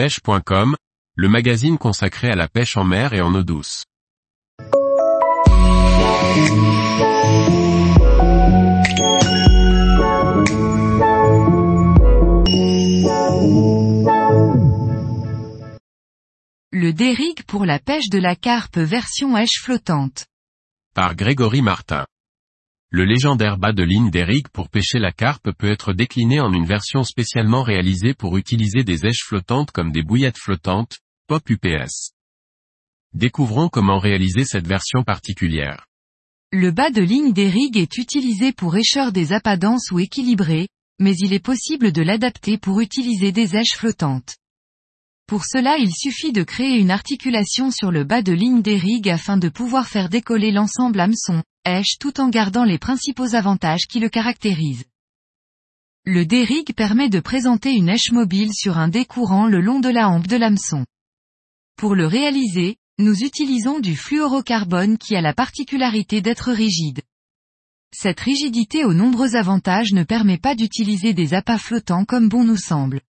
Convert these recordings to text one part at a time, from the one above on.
pêche.com, le magazine consacré à la pêche en mer et en eau douce. Le dérigue pour la pêche de la carpe version èche flottante. Par Grégory Martin. Le légendaire bas de ligne d'Eric pour pêcher la carpe peut être décliné en une version spécialement réalisée pour utiliser des èches flottantes comme des bouillettes flottantes, POP UPS. Découvrons comment réaliser cette version particulière. Le bas de ligne d'Eric est utilisé pour écheur des appâts ou équilibrés, mais il est possible de l'adapter pour utiliser des èches flottantes. Pour cela il suffit de créer une articulation sur le bas de ligne d'Eric afin de pouvoir faire décoller l'ensemble hameçon, Tout en gardant les principaux avantages qui le caractérisent. Le dérigue permet de présenter une èche mobile sur un décourant le long de la hampe de l'hameçon. Pour le réaliser, nous utilisons du fluorocarbone qui a la particularité d'être rigide. Cette rigidité aux nombreux avantages ne permet pas d'utiliser des appâts flottants comme bon nous semble.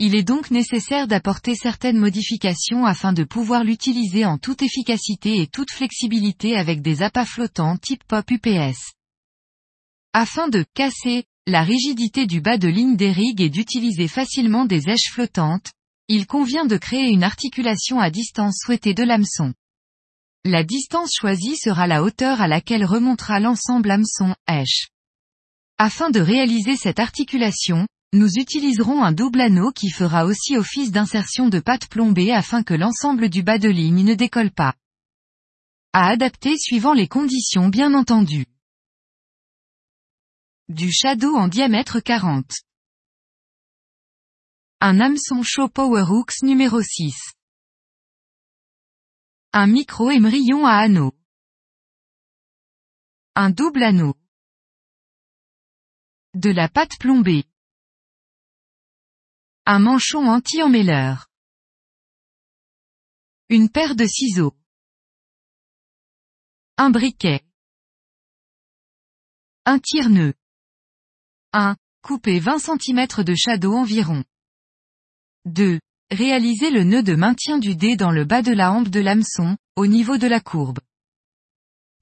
Il est donc nécessaire d'apporter certaines modifications afin de pouvoir l'utiliser en toute efficacité et toute flexibilité avec des appâts flottants type POP UPS. Afin de casser la rigidité du bas de ligne des rigues et d'utiliser facilement des èches flottantes, il convient de créer une articulation à distance souhaitée de l'hameçon. La distance choisie sera la hauteur à laquelle remontera l'ensemble hameçon-èche. Afin de réaliser cette articulation, nous utiliserons un double anneau qui fera aussi office d'insertion de pâte plombée afin que l'ensemble du bas de ligne ne décolle pas. À adapter suivant les conditions bien entendu. Du shadow en diamètre 40. Un hameçon chaud Power Hooks numéro 6. Un micro émerillon à anneau. Un double anneau. De la pâte plombée. Un manchon anti-emmêleur. Une paire de ciseaux. Un briquet. Un tire-nœud. 1. Couper 20 cm de shadow environ. 2. Réaliser le nœud de maintien du dé dans le bas de la hampe de l'hameçon, au niveau de la courbe.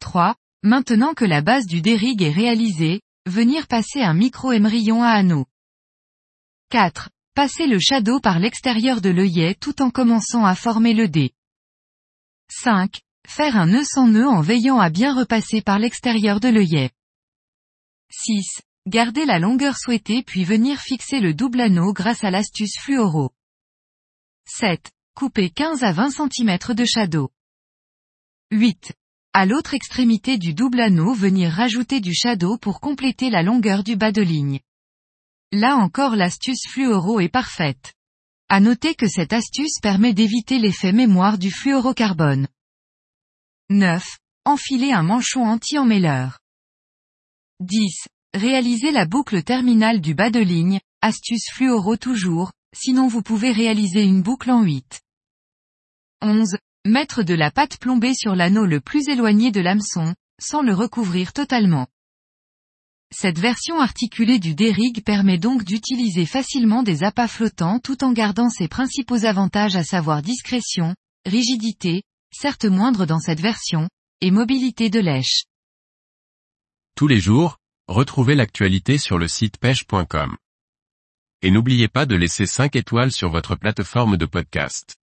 3. Maintenant que la base du dérigue est réalisée, venir passer un micro-émerillon à anneau. 4. Passer le shadow par l'extérieur de l'œillet tout en commençant à former le dé. 5. Faire un nœud sans nœud en veillant à bien repasser par l'extérieur de l'œillet. 6. Garder la longueur souhaitée puis venir fixer le double anneau grâce à l'astuce fluoro. 7. Couper 15 à 20 cm de shadow. 8. À l'autre extrémité du double anneau venir rajouter du shadow pour compléter la longueur du bas de ligne. Là encore l'astuce fluoro est parfaite. À noter que cette astuce permet d'éviter l'effet mémoire du fluorocarbone. 9. Enfiler un manchon anti-emmêleur. 10. Réaliser la boucle terminale du bas de ligne, astuce fluoro toujours, sinon vous pouvez réaliser une boucle en 8. 11. Mettre de la pâte plombée sur l'anneau le plus éloigné de l'hameçon, sans le recouvrir totalement. Cette version articulée du dérigue permet donc d'utiliser facilement des appâts flottants tout en gardant ses principaux avantages à savoir discrétion, rigidité, certes moindre dans cette version, et mobilité de lèche. Tous les jours, retrouvez l'actualité sur le site pêche.com. Et n'oubliez pas de laisser 5 étoiles sur votre plateforme de podcast.